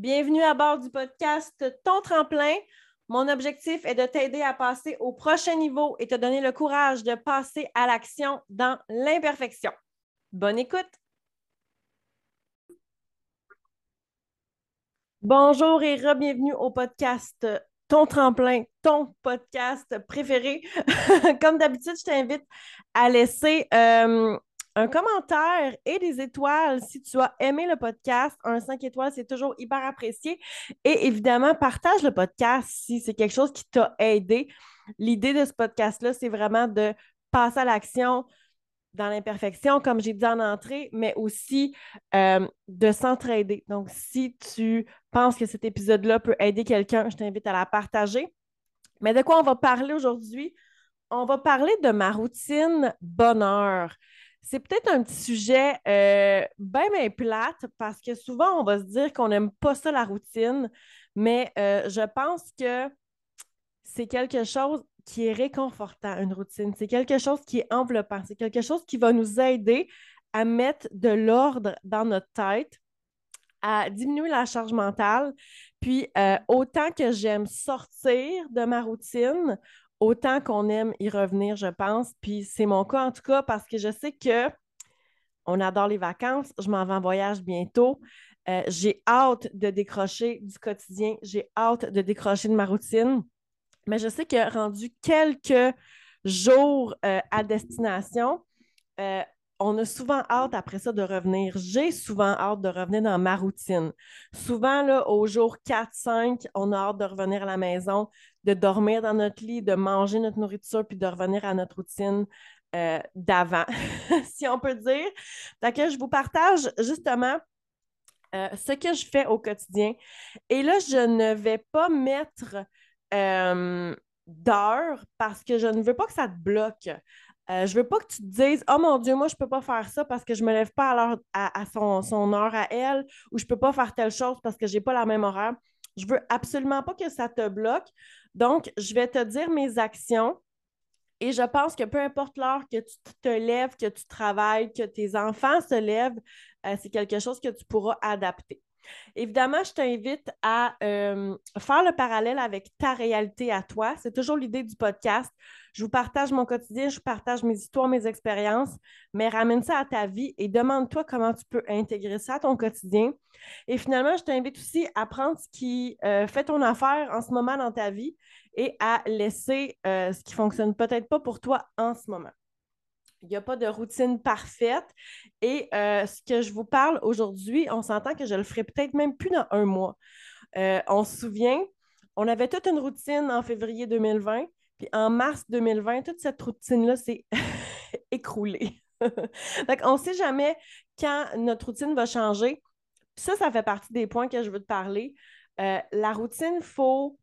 Bienvenue à bord du podcast Ton tremplin. Mon objectif est de t'aider à passer au prochain niveau et te donner le courage de passer à l'action dans l'imperfection. Bonne écoute. Bonjour et re-bienvenue au podcast Ton tremplin, ton podcast préféré. Comme d'habitude, je t'invite à laisser euh, un commentaire et des étoiles si tu as aimé le podcast. Un 5 étoiles, c'est toujours hyper apprécié. Et évidemment, partage le podcast si c'est quelque chose qui t'a aidé. L'idée de ce podcast-là, c'est vraiment de passer à l'action dans l'imperfection, comme j'ai dit en entrée, mais aussi euh, de s'entraider. Donc, si tu penses que cet épisode-là peut aider quelqu'un, je t'invite à la partager. Mais de quoi on va parler aujourd'hui? On va parler de ma routine bonheur. C'est peut-être un petit sujet euh, bien, bien plate parce que souvent, on va se dire qu'on n'aime pas ça, la routine, mais euh, je pense que c'est quelque chose qui est réconfortant, une routine. C'est quelque chose qui est enveloppant. C'est quelque chose qui va nous aider à mettre de l'ordre dans notre tête, à diminuer la charge mentale. Puis, euh, autant que j'aime sortir de ma routine, autant qu'on aime y revenir, je pense. Puis c'est mon cas en tout cas parce que je sais que on adore les vacances. Je m'en vais en voyage bientôt. Euh, j'ai hâte de décrocher du quotidien. J'ai hâte de décrocher de ma routine. Mais je sais que rendu quelques jours euh, à destination, euh, on a souvent hâte après ça de revenir. J'ai souvent hâte de revenir dans ma routine. Souvent, là, au jour 4-5, on a hâte de revenir à la maison, de dormir dans notre lit, de manger notre nourriture, puis de revenir à notre routine euh, d'avant, si on peut dire. Je vous partage justement euh, ce que je fais au quotidien. Et là, je ne vais pas mettre euh, d'heures parce que je ne veux pas que ça te bloque. Euh, je veux pas que tu te dises Oh mon Dieu, moi, je peux pas faire ça parce que je me lève pas à, à, son, son, heure à elle ou je peux pas faire telle chose parce que j'ai pas la même horaire. Je veux absolument pas que ça te bloque. Donc, je vais te dire mes actions et je pense que peu importe l'heure que tu te lèves, que tu travailles, que tes enfants se lèvent, euh, c'est quelque chose que tu pourras adapter. Évidemment, je t'invite à euh, faire le parallèle avec ta réalité à toi. C'est toujours l'idée du podcast. Je vous partage mon quotidien, je partage mes histoires, mes expériences, mais ramène ça à ta vie et demande-toi comment tu peux intégrer ça à ton quotidien. Et finalement, je t'invite aussi à prendre ce qui euh, fait ton affaire en ce moment dans ta vie et à laisser euh, ce qui ne fonctionne peut-être pas pour toi en ce moment. Il n'y a pas de routine parfaite. Et euh, ce que je vous parle aujourd'hui, on s'entend que je le ferai peut-être même plus dans un mois. Euh, on se souvient, on avait toute une routine en février 2020, puis en mars 2020, toute cette routine-là s'est écroulée. Donc, on ne sait jamais quand notre routine va changer. ça, ça fait partie des points que je veux te parler. Euh, la routine, il faut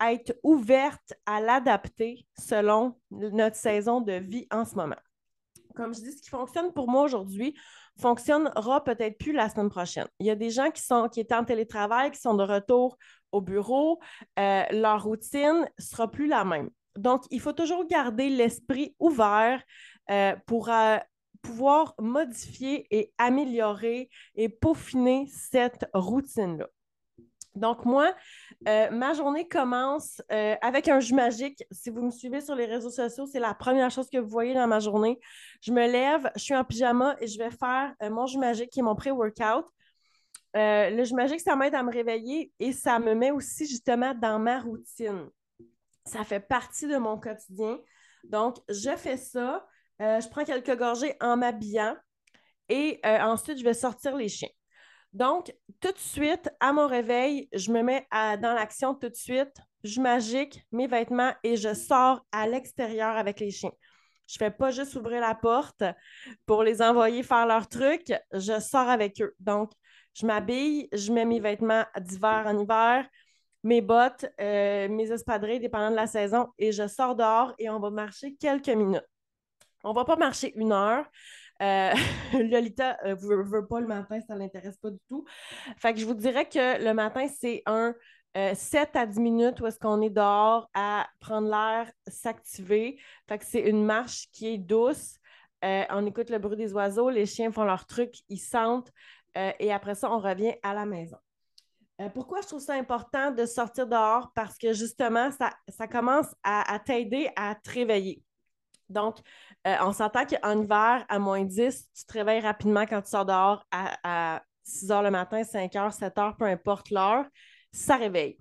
être ouverte à l'adapter selon notre saison de vie en ce moment comme je dis, ce qui fonctionne pour moi aujourd'hui fonctionnera peut-être plus la semaine prochaine. Il y a des gens qui, sont, qui étaient en télétravail, qui sont de retour au bureau, euh, leur routine ne sera plus la même. Donc, il faut toujours garder l'esprit ouvert euh, pour euh, pouvoir modifier et améliorer et peaufiner cette routine-là. Donc, moi, euh, ma journée commence euh, avec un jus magique. Si vous me suivez sur les réseaux sociaux, c'est la première chose que vous voyez dans ma journée. Je me lève, je suis en pyjama et je vais faire euh, mon jus magique qui est mon pré-workout. le jus magique, ça m'aide à me réveiller et ça me met aussi justement dans ma routine. Ça fait partie de mon quotidien. Donc, je fais ça. je prends quelques gorgées en m'habillant et ensuite, je vais sortir les chiens. Donc, tout de suite, à mon réveil, je me mets dans l'action tout de suite. Je magique mes vêtements et je sors à l'extérieur avec les chiens. Je ne fais pas juste ouvrir la porte pour les envoyer faire leur truc. Je sors avec eux. Donc, je m'habille, je mets mes vêtements d'hiver en hiver, mes bottes, euh, mes espadrilles, dépendant de la saison, et je sors dehors et on va marcher quelques minutes. On ne va pas marcher une heure. Euh, Lolita ne euh, veut, pas le matin, ça ne l'intéresse pas du tout. Fait que je vous dirais que le matin, c'est un 7 euh, à 10 minutes où est-ce qu'on est dehors à prendre l'air, s'activer. Fait que c'est une marche qui est douce. on écoute le bruit des oiseaux, les chiens font leur truc, ils sentent. et après ça, on revient à la maison. Euh, pourquoi je trouve ça important de sortir dehors? Parce que justement, ça, commence à, t'aider à te réveiller. Donc, euh, on s'entend qu'en hiver, à moins 10, tu te réveilles rapidement quand tu sors dehors à, 6 h le matin, 5 h, 7 h, peu importe l'heure, ça réveille.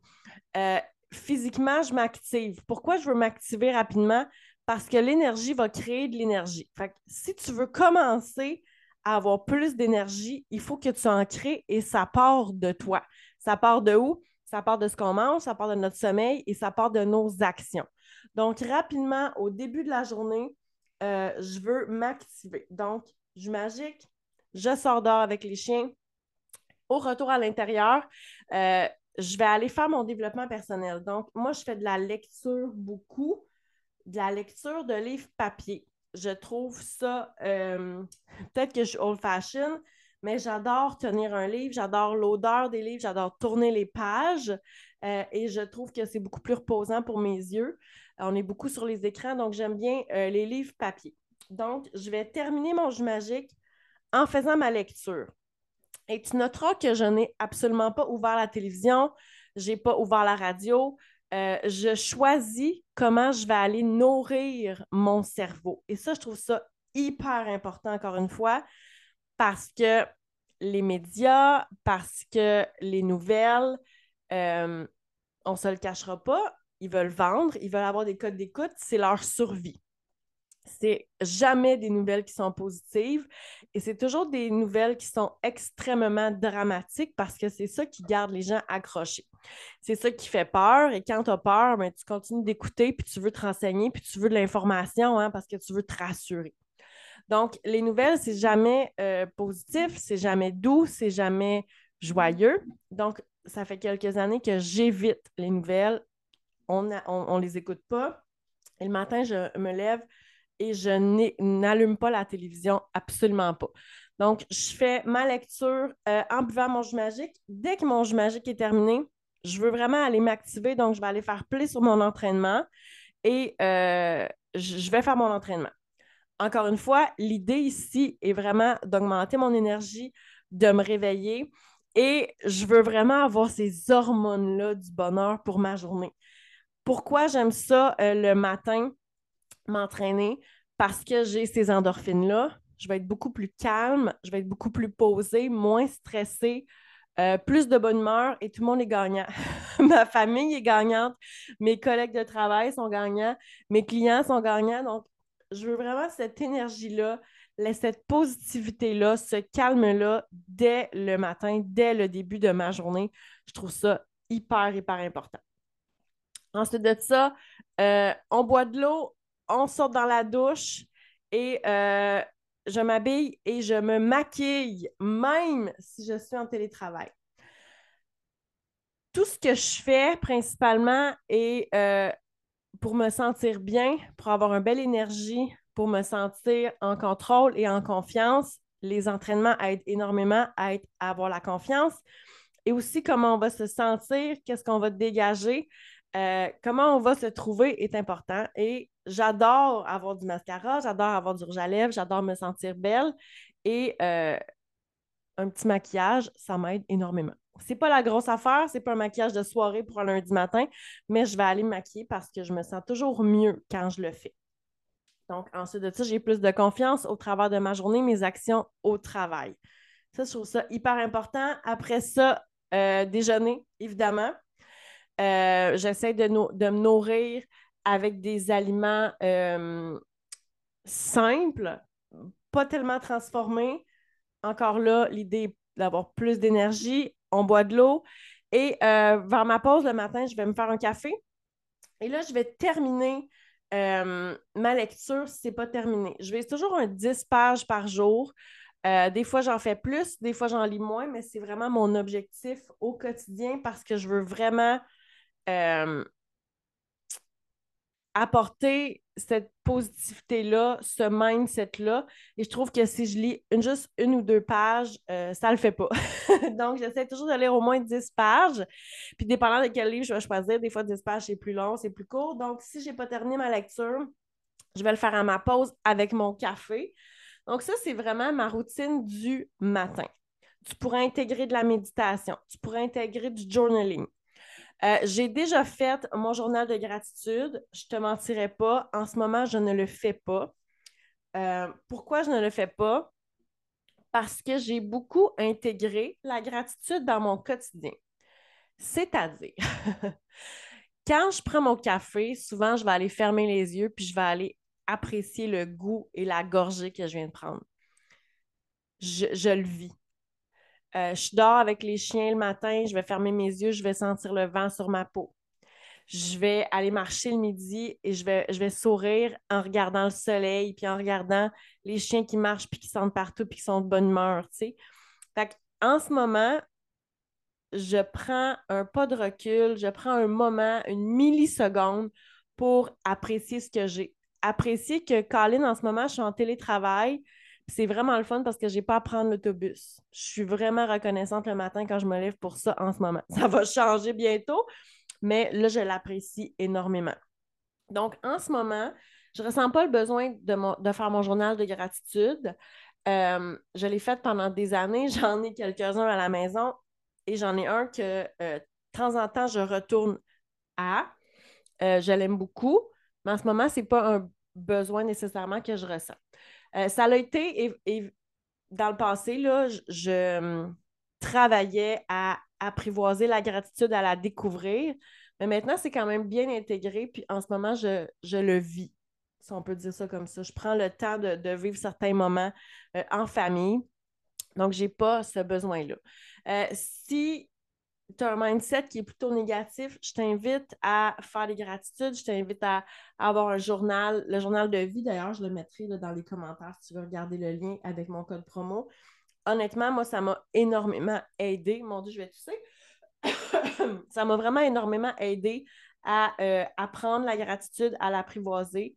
Euh, physiquement, je m'active. Pourquoi je veux m'activer rapidement? Parce que l'énergie va créer de l'énergie. si tu veux commencer à avoir plus d'énergie, il faut que tu en crées et ça part de toi. Ça part de où? Ça part de ce qu'on mange, ça part de notre sommeil et ça part de nos actions. Donc, rapidement, au début de la journée, euh, je veux m'activer. Donc, je magique, je sors dehors avec les chiens. Au retour à l'intérieur, euh, je vais aller faire mon développement personnel. Donc, moi, je fais de la lecture beaucoup, de la lecture de livres papier. Je trouve ça, euh, peut-être que je suis old-fashioned, mais j'adore tenir un livre, j'adore l'odeur des livres, j'adore tourner les pages et je trouve que c'est beaucoup plus reposant pour mes yeux. On est beaucoup sur les écrans, donc j'aime bien euh, les livres papier. Donc, je vais terminer mon jeu magique en faisant ma lecture. Et tu noteras que je n'ai absolument pas ouvert la télévision, je n'ai pas ouvert la radio. Euh, je choisis comment je vais aller nourrir mon cerveau. Et ça, je trouve ça hyper important, encore une fois parce que les médias, parce que les nouvelles, euh, on ne se le cachera pas, ils veulent vendre, ils veulent avoir des codes d'écoute, c'est leur survie. C'est jamais des nouvelles qui sont positives et c'est toujours des nouvelles qui sont extrêmement dramatiques parce que c'est ça qui garde les gens accrochés. C'est ça qui fait peur et quand tu as peur, ben, tu continues d'écouter puis tu veux te renseigner puis tu veux de l'information hein, parce que tu veux te rassurer. Donc, les nouvelles, c'est jamais euh, positif, c'est jamais doux, c'est jamais joyeux. Donc, ça fait quelques années que j'évite les nouvelles. On ne les écoute pas. Et le matin, je me lève et je n'allume pas la télévision, absolument pas. Donc, je fais ma lecture euh, en buvant mon jus magique. Dès que mon jus magique est terminé, je veux vraiment aller m'activer, donc je vais aller faire plus sur mon entraînement et euh, je vais faire mon entraînement encore une fois, l'idée ici est vraiment d'augmenter mon énergie, de me réveiller et je veux vraiment avoir ces hormones-là du bonheur pour ma journée. Pourquoi j'aime ça euh, le matin, m'entraîner? Parce que j'ai ces endorphines-là. Je vais être beaucoup plus calme, je vais être beaucoup plus posée, moins stressée, euh, plus de bonne humeur et tout le monde est gagnant. Ma famille est gagnante, mes collègues de travail sont gagnants, mes clients sont gagnants. Donc, je veux vraiment cette énergie-là, cette positivité-là, ce calme-là dès le matin, dès le début de ma journée. Je trouve ça hyper, hyper important. Ensuite de ça, euh, on boit de l'eau, on sort dans la douche et euh, je m'habille et je me maquille, même si je suis en télétravail. Tout ce que je fais principalement est euh, pour me sentir bien, pour avoir une belle énergie, pour me sentir en contrôle et en confiance. Les entraînements aident énormément à, avoir la confiance. Et aussi comment on va se sentir, qu'est-ce qu'on va dégager, euh, comment on va se trouver est important. Et j'adore avoir du mascara, j'adore avoir du rouge à lèvres, j'adore me sentir belle. Et euh, un petit maquillage, ça m'aide énormément c'est pas la grosse affaire, c'est pas un maquillage de soirée pour un lundi matin, mais je vais aller me maquiller parce que je me sens toujours mieux quand je le fais. Donc, ensuite de ça, j'ai plus de confiance au travers de ma journée, mes actions au travail. Ça, je trouve ça hyper important. Après ça, euh, déjeuner, évidemment. Euh, j'essaie de, me nourrir avec des aliments euh, simples, pas tellement transformés. Encore là, l'idée d'avoir plus d'énergie on boit de l'eau. Et euh, vers ma pause le matin, je vais me faire un café. Et là, je vais terminer ma lecture si ce n'est pas terminé. Je vais toujours un 10 pages par jour. Des fois, j'en fais plus, des fois, j'en lis moins, mais c'est vraiment mon objectif au quotidien parce que je veux vraiment apporter cette positivité-là, ce mindset-là. Et je trouve que si je lis juste une ou deux pages, euh, ça ne le fait pas. Donc, j'essaie toujours de lire au moins 10 pages. Puis, dépendant de quel livre je vais choisir, des fois, 10 pages, c'est plus long, c'est plus court. Donc, si je n'ai pas terminé ma lecture, je vais le faire à ma pause avec mon café. Donc, ça, c'est vraiment ma routine du matin. tu pourrais intégrer de la méditation, tu pourrais intégrer du journaling. Euh, j'ai déjà fait mon journal de gratitude. Je ne te mentirai pas. En ce moment, je ne le fais pas. Euh, pourquoi je ne le fais pas? Parce que j'ai beaucoup intégré la gratitude dans mon quotidien. C'est-à-dire, quand je prends mon café, souvent, je vais aller fermer les yeux puis je vais aller apprécier le goût et la gorgée que je viens de prendre. Je, le vis. Euh, je dors avec les chiens le matin, je vais fermer mes yeux, je vais sentir le vent sur ma peau. Je vais aller marcher le midi et je vais, je vais sourire en regardant le soleil, puis en regardant les chiens qui marchent, puis qui sentent partout, puis qui sont de bonne humeur, tu sais. en ce moment, je prends un pas de recul, je prends un moment, une milliseconde pour apprécier ce que j'ai. Apprécier que Colin, en ce moment, je suis en télétravail, c'est vraiment le fun parce que je n'ai pas à prendre l'autobus. Je suis vraiment reconnaissante le matin quand je me lève pour ça en ce moment. Ça va changer bientôt, mais là, je l'apprécie énormément. Donc, en ce moment, je ne ressens pas le besoin de, faire mon journal de gratitude. Euh, je l'ai fait pendant des années. J'en ai quelques-uns à la maison et j'en ai un que euh, de temps en temps, je retourne à. Euh, je l'aime beaucoup, mais en ce moment, ce n'est pas un besoin nécessairement que je ressens. Euh, ça a été, et, dans le passé, là, je, hum, travaillais à apprivoiser la gratitude, à la découvrir, mais maintenant, c'est quand même bien intégré, puis en ce moment, je, le vis, si on peut dire ça comme ça. Je prends le temps de, vivre certains moments euh, en famille, donc je n'ai pas ce besoin-là. Euh, si tu as un mindset qui est plutôt négatif, je t'invite à faire des gratitudes, je t'invite à, avoir un journal, le journal de vie d'ailleurs, je le mettrai dans les commentaires si tu veux regarder le lien avec mon code promo. Honnêtement, moi, ça m'a énormément aidé. Mon Dieu, je vais tousser. ça m'a vraiment énormément aidé à euh, apprendre la gratitude, à l'apprivoiser.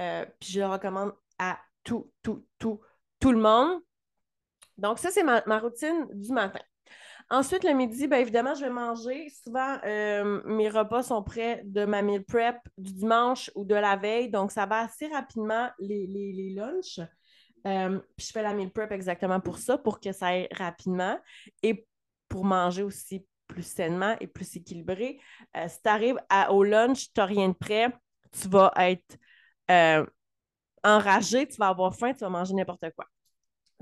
Euh, puis je le recommande à tout, tout, tout, tout le monde. Donc, ça, c'est ma routine du matin. Ensuite, le midi, bien évidemment, je vais manger. Souvent, euh, mes repas sont prêts de ma meal prep du dimanche ou de la veille. Donc, ça va assez rapidement les, les, lunchs. Euh, puis je fais la meal prep exactement pour ça, pour que ça aille rapidement et pour manger aussi plus sainement et plus équilibré. Euh, si tu arrives au lunch, tu n'as rien de prêt, tu vas être enragé, tu vas avoir faim, tu vas manger n'importe quoi.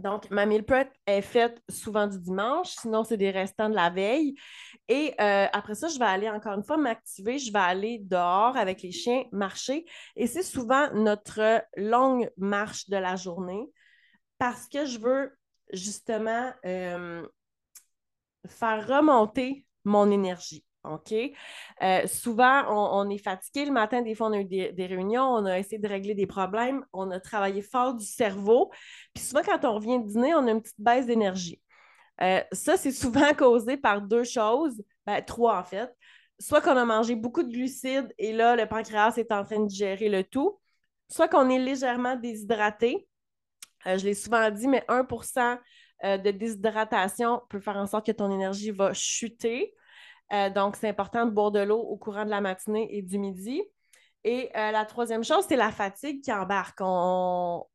Donc, ma meal prep est faite souvent du dimanche, sinon c'est des restants de la veille. Et euh, après ça, je vais aller encore une fois m'activer, je vais aller dehors avec les chiens, marcher. Et c'est souvent notre longue marche de la journée parce que je veux justement euh, faire remonter mon énergie. OK? Euh, souvent, on, est fatigué le matin. Des fois, on a eu des, réunions, on a essayé de régler des problèmes, on a travaillé fort du cerveau. Puis souvent, quand on revient dîner, on a une petite baisse d'énergie. Euh, ça, c'est souvent causé par deux choses, ben, trois en fait. Soit qu'on a mangé beaucoup de glucides et là, le pancréas est en train de gérer le tout. Soit qu'on est légèrement déshydraté. Euh, je l'ai souvent dit, mais 1% de déshydratation peut faire en sorte que ton énergie va chuter. Euh, donc, c'est important de boire de l'eau au courant de la matinée et du midi. Et euh, la troisième chose, c'est la fatigue qui embarque. On,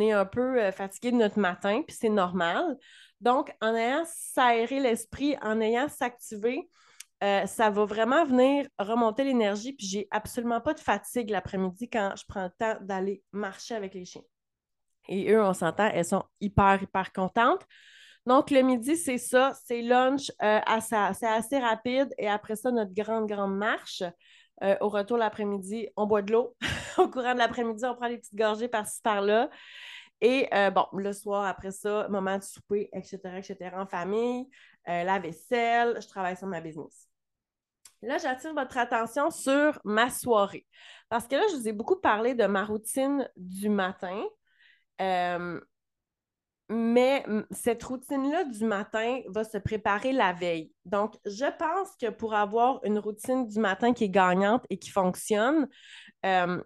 est un peu euh, fatigué de notre matin, puis c'est normal. Donc, en ayant s'aérer l'esprit, en ayant s'activer, ça va vraiment venir remonter l'énergie. Puis j'ai absolument pas de fatigue l'après-midi quand je prends le temps d'aller marcher avec les chiens. Et eux, on s'entend, elles sont hyper, hyper contentes. Donc, le midi, c'est ça, c'est lunch, euh, c'est assez rapide. Et après ça, notre grande, grande marche. Euh, au retour l'après-midi, on boit de l'eau. au courant de l'après-midi, on prend des petites gorgées par-ci, par-là. Et euh, bon, le soir, après ça, moment de souper, etc., etc., en famille, la vaisselle, je travaille sur ma business. Là, j'attire votre attention sur ma soirée. Parce que là, je vous ai beaucoup parlé de ma routine du matin mais cette routine-là du matin va se préparer la veille. Donc, je pense que pour avoir une routine du matin qui est gagnante et qui fonctionne, il euh,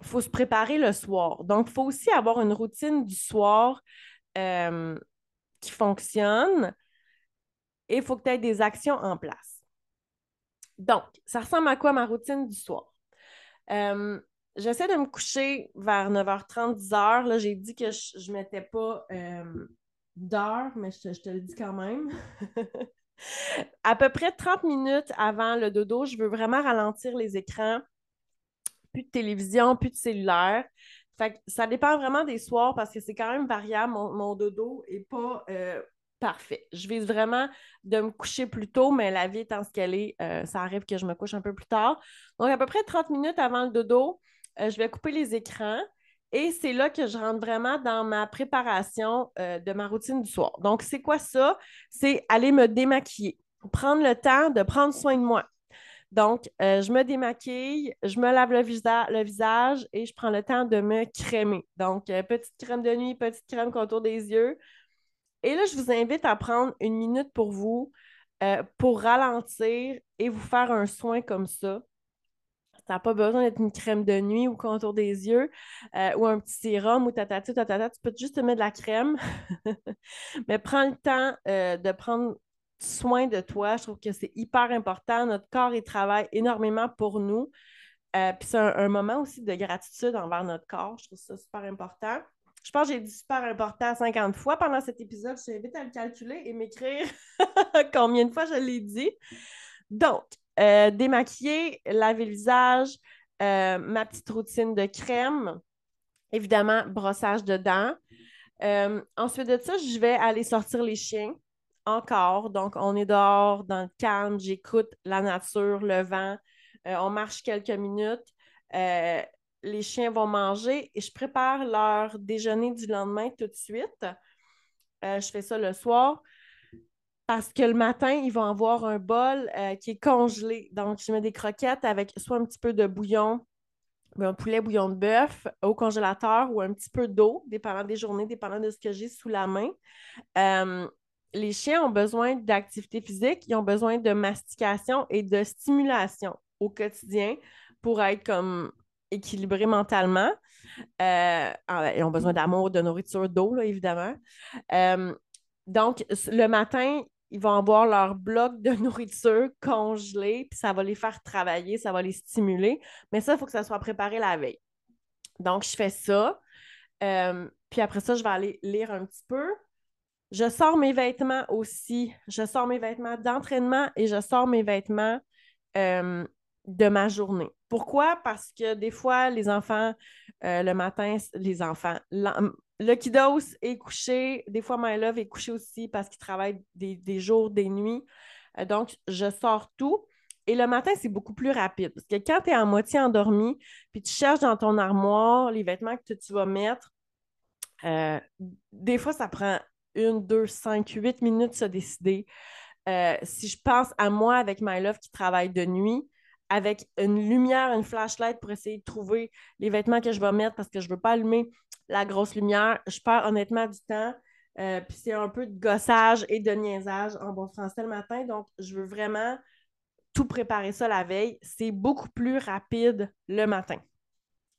faut se préparer le soir. Donc, il faut aussi avoir une routine du soir euh, qui fonctionne et il faut que tu aies des actions en place. Donc, ça ressemble à quoi ma routine du soir? Euh, j'essaie de me coucher vers 9h30, 10h. Là, j'ai dit que je ne mettais pas euh, d'heure, mais je te, le dis quand même. à peu près 30 minutes avant le dodo, je veux vraiment ralentir les écrans. Plus de télévision, plus de cellulaire. Fait ça dépend vraiment des soirs parce que c'est quand même variable. Mon, dodo n'est pas euh, parfait. Je vise vraiment de me coucher plus tôt, mais la vie étant ce qu'elle est, euh, ça arrive que je me couche un peu plus tard. Donc, à peu près 30 minutes avant le dodo, euh, je vais couper les écrans. Et c'est là que je rentre vraiment dans ma préparation euh, de ma routine du soir. Donc, c'est quoi ça? C'est aller me démaquiller, prendre le temps de prendre soin de moi. Donc, euh, je me démaquille, je me lave le, visage et je prends le temps de me crémer. Donc, petite crème de nuit, petite crème contour des yeux. Et là, je vous invite à prendre une minute pour vous, pour ralentir et vous faire un soin comme ça. Tu n'as pas besoin d'être une crème de nuit ou contour des yeux euh, ou un petit sérum ou tatata, tatata. Tu peux juste te mettre de la crème. Mais prends le temps euh, de prendre soin de toi. Je trouve que c'est hyper important. Notre corps, il travaille énormément pour nous. Euh, puis c'est un, moment aussi de gratitude envers notre corps. Je trouve ça super important. Je pense que j'ai dit super important 50 fois pendant cet épisode. Je t'invite à le calculer et m'écrire combien de fois je l'ai dit. Donc, euh, démaquiller, laver le visage, euh, ma petite routine de crème, évidemment, brossage de dents. Euh, ensuite de ça, je vais aller sortir les chiens encore. Donc, on est dehors dans le calme, j'écoute la nature, le vent. on marche quelques minutes. les chiens vont manger et je prépare leur déjeuner du lendemain tout de suite. je fais ça le soir parce que le matin, ils vont avoir un bol euh, qui est congelé. Donc, je mets des croquettes avec soit un petit peu de bouillon, un poulet bouillon de bœuf au congélateur ou un petit peu d'eau, dépendant des journées, dépendant de ce que j'ai sous la main. Euh, les chiens ont besoin d'activité physique, ils ont besoin de mastication et de stimulation au quotidien pour être comme équilibrés mentalement. Euh, ah, ils ont besoin d'amour, de nourriture, d'eau, évidemment. donc, le matin, ils vont avoir leur bloc de nourriture congelé, puis ça va les faire travailler, ça va les stimuler. Mais ça, il faut que ça soit préparé la veille. Donc, je fais ça. Euh, puis après ça, je vais aller lire un petit peu. Je sors mes vêtements aussi. Je sors mes vêtements d'entraînement et je sors mes vêtements euh, de ma journée. Pourquoi? Parce que des fois, les enfants, euh, le matin, les enfants, le kiddos est couché. Des fois, My Love est couché aussi parce qu'il travaille des, jours, des nuits. Euh, donc, je sors tout. Et le matin, c'est beaucoup plus rapide. Parce que quand tu es en moitié endormi, puis tu cherches dans ton armoire les vêtements que tu vas mettre, euh, des fois, ça prend une, deux, cinq, huit minutes de se décider. si je pense à moi avec My Love qui travaille de nuit, avec une lumière, une flashlight pour essayer de trouver les vêtements que je vais mettre parce que je ne veux pas allumer la grosse lumière. Je perds honnêtement du temps. Euh, puis c'est un peu de gossage et de niaisage en bon français le matin. Donc, je veux vraiment tout préparer ça la veille. C'est beaucoup plus rapide le matin.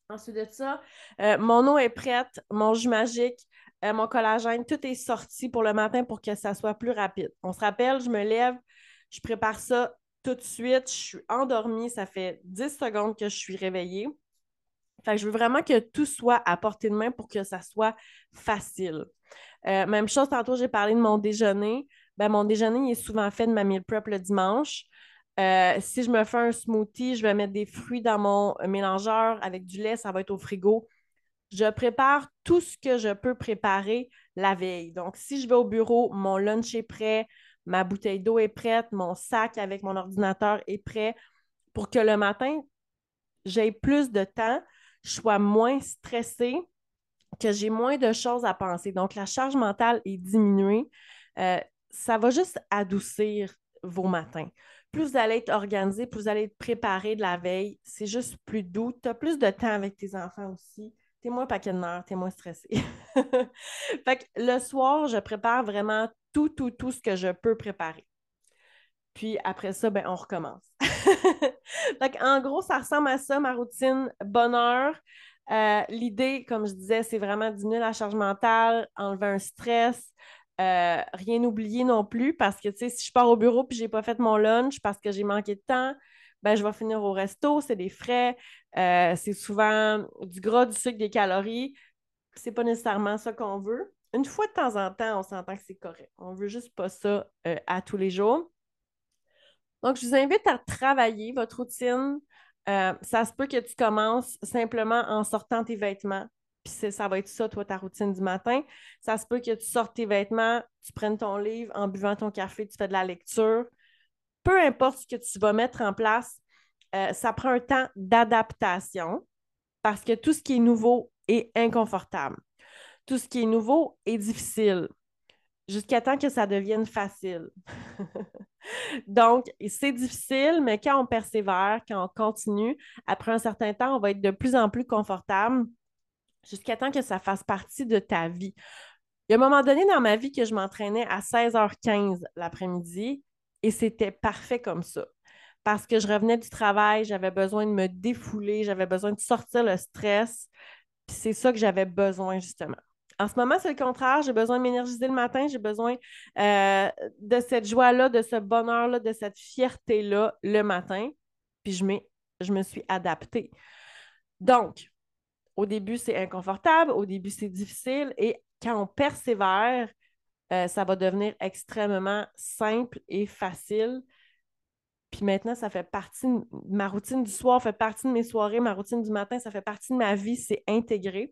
Ensuite de ça, euh, mon eau est prête, mon jus magique, euh, mon collagène, tout est sorti pour le matin pour que ça soit plus rapide. On se rappelle, je me lève, je prépare ça tout de suite. Je suis endormie. Ça fait 10 secondes que je suis réveillée. Fait je veux vraiment que tout soit à portée de main pour que ça soit facile. Euh, même chose, tantôt, j'ai parlé de mon déjeuner. Ben, mon déjeuner est souvent fait de ma meal prep le dimanche. Euh, si je me fais un smoothie, je vais mettre des fruits dans mon mélangeur avec du lait, ça va être au frigo. Je prépare tout ce que je peux préparer la veille. Donc, si je vais au bureau, mon lunch est prêt, ma bouteille d'eau est prête, mon sac avec mon ordinateur est prêt pour que le matin, j'ai plus de temps, je sois moins stressée, que j'ai moins de choses à penser. Donc, la charge mentale est diminuée. Euh, ça va juste adoucir vos matins. Plus vous allez être organisé, plus vous allez être préparé de la veille, c'est juste plus doux. Tu as plus de temps avec tes enfants aussi. Tu es moins paquet de nerfs, tu es moins stressé. fait que le soir, je prépare vraiment tout, tout, tout ce que je peux préparer. Puis après ça, ben, on recommence. en gros, ça ressemble à ça, ma routine bonheur. Euh, l'idée, comme je disais, c'est vraiment diminuer la charge mentale, enlever un stress, euh, rien oublier non plus parce que, tu sais, si je pars au bureau puis j'ai pas fait mon lunch parce que j'ai manqué de temps, ben, je vais finir au resto, c'est des frais, euh, c'est souvent du gras, du sucre, des calories. C'est pas nécessairement ça qu'on veut. Une fois de temps en temps, on s'entend que c'est correct. On ne veut juste pas ça euh, à tous les jours. Donc, je vous invite à travailler votre routine. Euh, ça se peut que tu commences simplement en sortant tes vêtements. Puis ça va être ça, toi, ta routine du matin. Ça se peut que tu sortes tes vêtements, tu prennes ton livre, en buvant ton café, tu fais de la lecture. Peu importe ce que tu vas mettre en place, euh, ça prend un temps d'adaptation parce que tout ce qui est nouveau est inconfortable. Tout ce qui est nouveau est difficile jusqu'à temps que ça devienne facile. Donc, c'est difficile, mais quand on persévère, quand on continue, après un certain temps, on va être de plus en plus confortable jusqu'à temps que ça fasse partie de ta vie. Il y a un moment donné dans ma vie que je m'entraînais à 16h15 l'après-midi et c'était parfait comme ça. Parce que je revenais du travail, j'avais besoin de me défouler, j'avais besoin de sortir le stress. Puis c'est ça que j'avais besoin, justement. En ce moment, c'est le contraire. J'ai besoin de m'énergiser le matin. J'ai besoin euh, de cette joie-là, de ce bonheur-là, de cette fierté-là le matin. Puis je, je me suis adaptée. Donc, au début, c'est inconfortable. Au début, c'est difficile. Et quand on persévère, euh, ça va devenir extrêmement simple et facile. Puis maintenant, ça fait partie de ma routine du soir, fait partie de mes soirées, ma routine du matin, ça fait partie de ma vie, c'est intégré.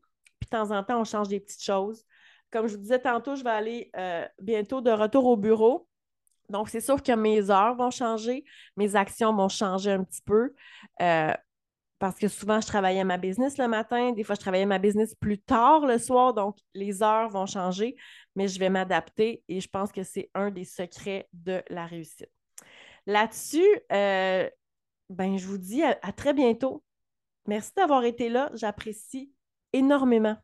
Temps en temps, on change des petites choses. Comme je vous disais tantôt, je vais aller euh, bientôt de retour au bureau. Donc, c'est sûr que mes heures vont changer, mes actions vont changer un petit peu. Euh, parce que souvent, je travaillais ma business le matin, des fois, je travaillais ma business plus tard le soir, donc les heures vont changer, mais je vais m'adapter et je pense que c'est un des secrets de la réussite. Là-dessus, euh, ben, je vous dis à très bientôt. Merci d'avoir été là, j'apprécie énormément.